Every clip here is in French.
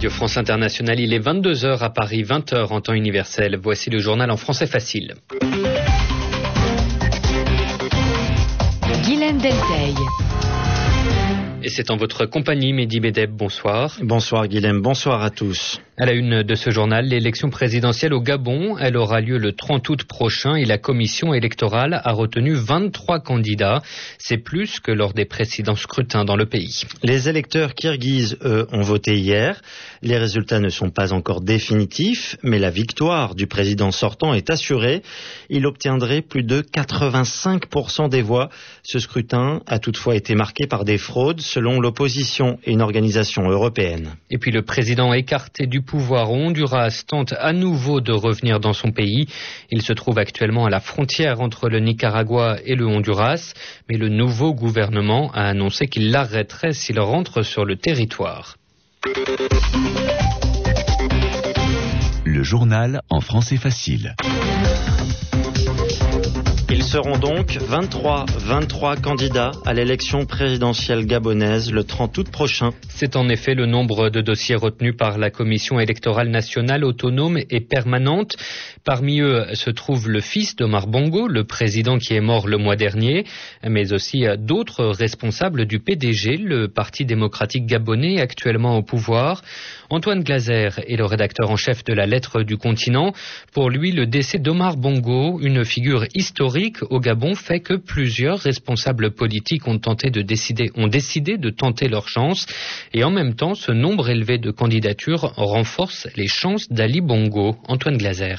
Radio France Internationale, il est 22h à Paris, 20h en temps universel. Voici le journal en français facile. Guylaine. Et c'est en votre compagnie, Mehdi Bedeb, bonsoir. Bonsoir Guilhem, bonsoir à tous. À la une de ce journal, l'élection présidentielle au Gabon, elle aura lieu le 30 août prochain et la commission électorale a retenu 23 candidats. C'est plus que lors des précédents scrutins dans le pays. Les électeurs kirghizes, eux, ont voté hier. Les résultats ne sont pas encore définitifs, mais la victoire du président sortant est assurée. Il obtiendrait plus de 85% des voix. Ce scrutin a toutefois été marqué par des fraudes selon l'opposition et une organisation européenne. Et puis le président écarté du pouvoir Honduras tente à nouveau de revenir dans son pays. Il se trouve actuellement à la frontière entre le Nicaragua et le Honduras, mais le nouveau gouvernement a annoncé qu'il l'arrêterait s'il rentre sur le territoire. Le journal en français facile. Seront donc 23, 23 candidats à l'élection présidentielle gabonaise le 30 août prochain. C'est en effet le nombre de dossiers retenus par la Commission électorale nationale autonome et permanente. Parmi eux se trouve le fils d'Omar Bongo, le président qui est mort le mois dernier, mais aussi d'autres responsables du PDG, le Parti démocratique gabonais actuellement au pouvoir. Antoine Glaser est le rédacteur en chef de la Lettre du continent. Pour lui, le décès d'Omar Bongo, une figure historique au Gabon fait que plusieurs responsables politiques ont tenté de décider, ont décidé de tenter leur chance. Et en même temps, ce nombre élevé de candidatures renforce les chances d'Ali Bongo. Antoine Glaser.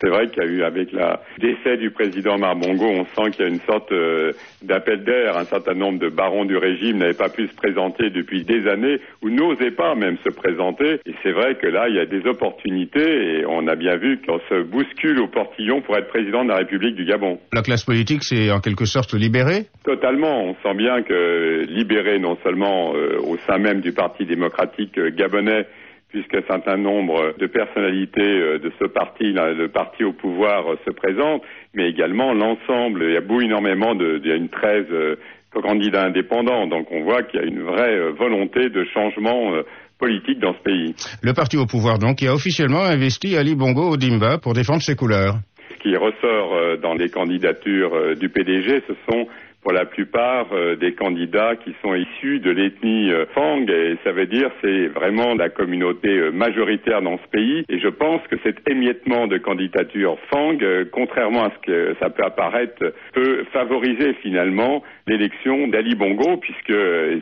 C'est vrai qu'il y a eu, avec le décès du président Marbongo, on sent qu'il y a une sorte euh, d'appel d'air. Un certain nombre de barons du régime n'avaient pas pu se présenter depuis des années ou n'osaient pas même se présenter. Et c'est vrai que là, il y a des opportunités et on a bien vu qu'on se bouscule au portillon pour être président de la République du Gabon. La classe politique s'est en quelque sorte libérée? Totalement. On sent bien que libérée non seulement euh, au sein même du Parti démocratique euh, gabonais, puisqu'un certain nombre de personnalités euh, de ce parti, le parti au pouvoir, euh, se présentent, mais également l'ensemble. Il y a beaucoup énormément de, il y a une 13 euh, candidats indépendants, donc on voit qu'il y a une vraie volonté de changement politique dans ce pays. Le parti au pouvoir, donc, qui a officiellement investi Ali Bongo Odimba pour défendre ses couleurs. Ce qui ressort dans les candidatures du PDG, ce sont pour la plupart euh, des candidats qui sont issus de l'ethnie euh, Fang et ça veut dire c'est vraiment la communauté euh, majoritaire dans ce pays et je pense que cet émiettement de candidature Fang, contrairement à ce que ça peut apparaître, peut favoriser finalement l'élection d'Ali Bongo puisque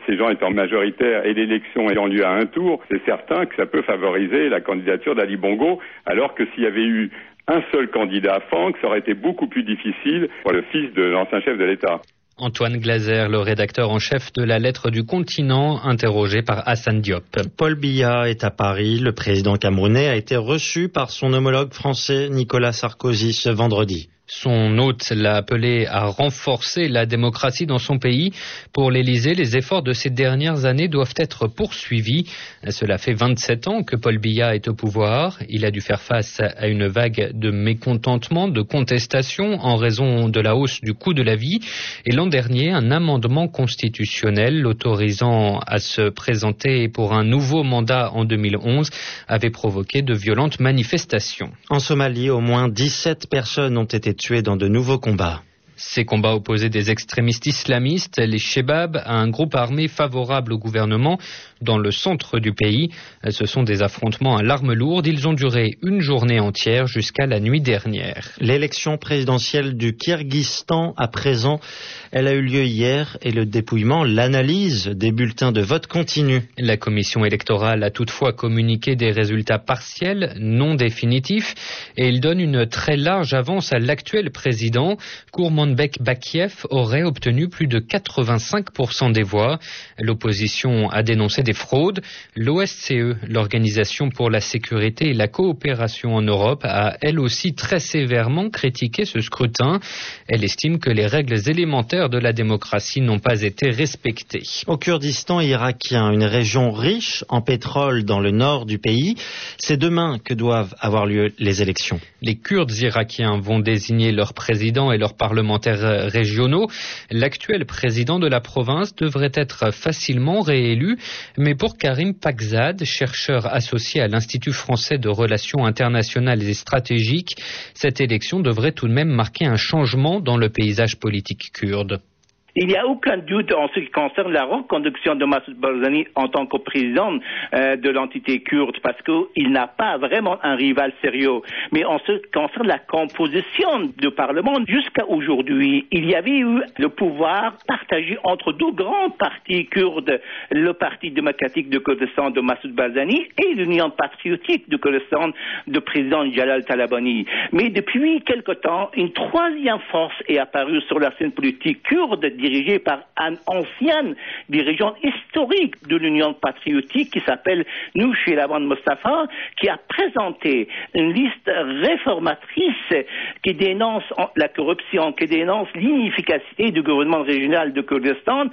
ces gens étant majoritaires et l'élection ayant lieu à un tour, c'est certain que ça peut favoriser la candidature d'Ali Bongo alors que s'il y avait eu un seul candidat Fang, ça aurait été beaucoup plus difficile pour le fils de l'ancien chef de l'État. Antoine Glaser, le rédacteur en chef de la lettre du continent, interrogé par Hassan Diop. Paul Biya est à Paris. Le président camerounais a été reçu par son homologue français Nicolas Sarkozy ce vendredi. Son hôte l'a appelé à renforcer la démocratie dans son pays. Pour l'Élysée, les efforts de ces dernières années doivent être poursuivis. Cela fait 27 ans que Paul Biya est au pouvoir. Il a dû faire face à une vague de mécontentement, de contestation en raison de la hausse du coût de la vie. Et l'an dernier, un amendement constitutionnel l'autorisant à se présenter pour un nouveau mandat en 2011 avait provoqué de violentes manifestations. En Somalie, au moins 17 personnes ont été tués dans de nouveaux combats. Ces combats opposaient des extrémistes islamistes, les Shebab, à un groupe armé favorable au gouvernement dans le centre du pays. Ce sont des affrontements à l'arme lourde. Ils ont duré une journée entière jusqu'à la nuit dernière. L'élection présidentielle du Kyrgyzstan à présent, elle a eu lieu hier et le dépouillement, l'analyse des bulletins de vote continue. La commission électorale a toutefois communiqué des résultats partiels, non définitifs, et il donne une très large avance à l'actuel président. Kourmanbek Bakiev aurait obtenu plus de 85% des voix. L'opposition a dénoncé des fraudes. L'OSCE, l'Organisation pour la sécurité et la coopération en Europe, a elle aussi très sévèrement critiqué ce scrutin. Elle estime que les règles élémentaires de la démocratie n'ont pas été respectées. Au Kurdistan irakien, une région riche en pétrole dans le nord du pays, c'est demain que doivent avoir lieu les élections. Les Kurdes irakiens vont désigner leur président et leur parlement régionaux. L'actuel président de la province devrait être facilement réélu, mais pour Karim Pakzad, chercheur associé à l'Institut français de relations internationales et stratégiques, cette élection devrait tout de même marquer un changement dans le paysage politique kurde. Il n'y a aucun doute en ce qui concerne la reconduction de Massoud Barzani en tant que président euh, de l'entité kurde, parce qu'il n'a pas vraiment un rival sérieux. Mais en ce qui concerne la composition du Parlement, jusqu'à aujourd'hui, il y avait eu le pouvoir partagé entre deux grands partis kurdes, le Parti démocratique de Kurdistan de Massoud Barzani et l'Union patriotique de Kurdistan de président Jalal Talabani. Mais depuis quelque temps, une troisième force est apparue sur la scène politique kurde dirigé par un ancien dirigeant historique de l'Union patriotique qui s'appelle Nouchilavan Mustafa, qui a présenté une liste réformatrice qui dénonce la corruption, qui dénonce l'inefficacité du gouvernement régional de Kurdistan.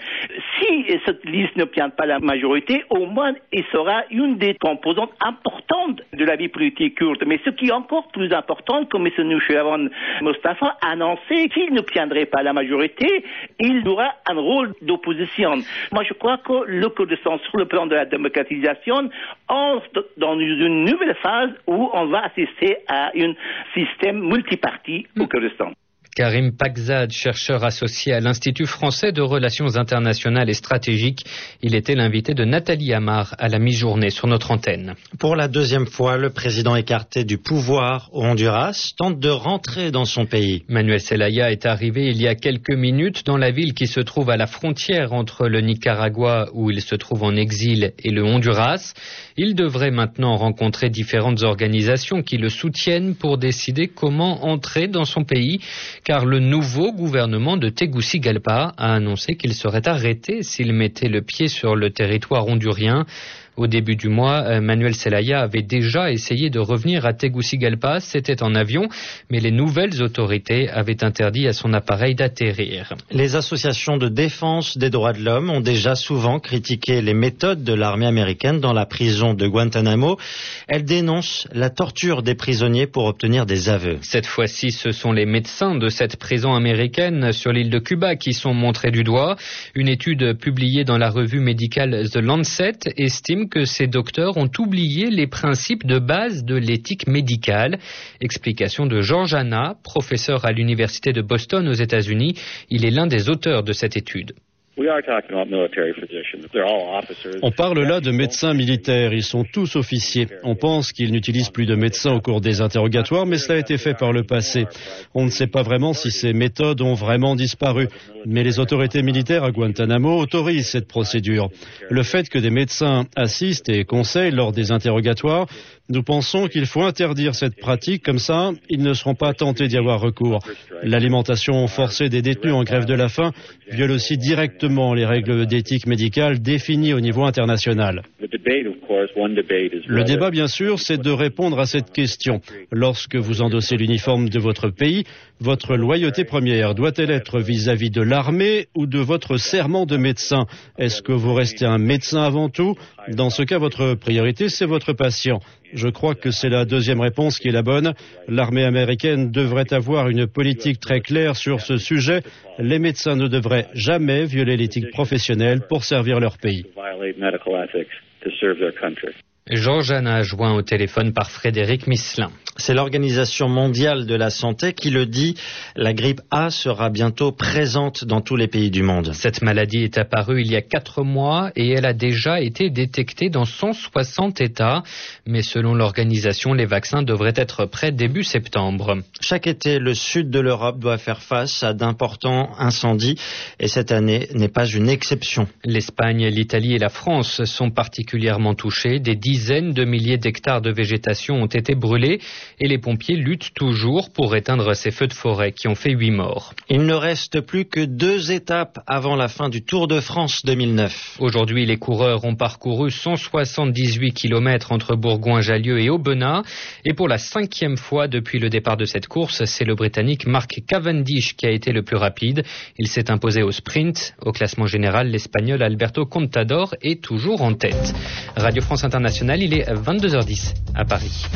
Si cette liste n'obtient pas la majorité, au moins il sera une des composantes importantes de la vie politique kurde. Mais ce qui est encore plus important, comme M. Nouchilavan Mustafa a annoncé qu'il n'obtiendrait pas la majorité, il aura un rôle d'opposition. Moi, je crois que le Kurdistan, sur le plan de la démocratisation, entre dans une nouvelle phase où on va assister à un système multiparti au Kurdistan. Karim Pakzad, chercheur associé à l'Institut français de relations internationales et stratégiques. Il était l'invité de Nathalie Amar à la mi-journée sur notre antenne. Pour la deuxième fois, le président écarté du pouvoir au Honduras tente de rentrer dans son pays. Manuel Zelaya est arrivé il y a quelques minutes dans la ville qui se trouve à la frontière entre le Nicaragua, où il se trouve en exil, et le Honduras. Il devrait maintenant rencontrer différentes organisations qui le soutiennent pour décider comment entrer dans son pays car le nouveau gouvernement de Tegucigalpa a annoncé qu'il serait arrêté s'il mettait le pied sur le territoire hondurien. Au début du mois, euh, Manuel Zelaya avait déjà essayé de revenir à Tegucigalpa, c'était en avion, mais les nouvelles autorités avaient interdit à son appareil d'atterrir. Les associations de défense des droits de l'homme ont déjà souvent critiqué les méthodes de l'armée américaine dans la prison de Guantanamo. Elles dénoncent la torture des prisonniers pour obtenir des aveux. Cette fois-ci, ce sont les médecins de cette prison américaine sur l'île de Cuba qui sont montrés du doigt. Une étude publiée dans la revue médicale The Lancet estime que ces docteurs ont oublié les principes de base de l'éthique médicale. Explication de George Anna, professeur à l'Université de Boston aux États-Unis. Il est l'un des auteurs de cette étude. On parle là de médecins militaires, ils sont tous officiers. On pense qu'ils n'utilisent plus de médecins au cours des interrogatoires, mais cela a été fait par le passé. On ne sait pas vraiment si ces méthodes ont vraiment disparu, mais les autorités militaires à Guantanamo autorisent cette procédure. Le fait que des médecins assistent et conseillent lors des interrogatoires nous pensons qu'il faut interdire cette pratique, comme ça, ils ne seront pas tentés d'y avoir recours. L'alimentation forcée des détenus en grève de la faim viole aussi directement les règles d'éthique médicale définies au niveau international. Le débat, bien sûr, c'est de répondre à cette question. Lorsque vous endossez l'uniforme de votre pays, votre loyauté première doit-elle être vis-à-vis de l'armée ou de votre serment de médecin? Est-ce que vous restez un médecin avant tout? Dans ce cas, votre priorité, c'est votre patient. Je crois que c'est la deuxième réponse qui est la bonne. L'armée américaine devrait avoir une politique très claire sur ce sujet. Les médecins ne devraient jamais violer l'éthique professionnelle pour servir leur pays. Jean-Jeanne a joint au téléphone par Frédéric Misselin. C'est l'Organisation mondiale de la santé qui le dit. La grippe A sera bientôt présente dans tous les pays du monde. Cette maladie est apparue il y a quatre mois et elle a déjà été détectée dans 160 États. Mais selon l'organisation, les vaccins devraient être prêts début septembre. Chaque été, le sud de l'Europe doit faire face à d'importants incendies et cette année n'est pas une exception. L'Espagne, l'Italie et la France sont particulièrement touchés. Des dizaines de milliers d'hectares de végétation ont été brûlés et les pompiers luttent toujours pour éteindre ces feux de forêt qui ont fait huit morts. Il ne reste plus que deux étapes avant la fin du Tour de France 2009. Aujourd'hui, les coureurs ont parcouru 178 km entre Bourgoin-Jallieu et Aubenas. Et pour la cinquième fois depuis le départ de cette course, c'est le Britannique Mark Cavendish qui a été le plus rapide. Il s'est imposé au sprint. Au classement général, l'Espagnol Alberto Contador est toujours en tête. Radio France Internationale, il est 22h10 à Paris.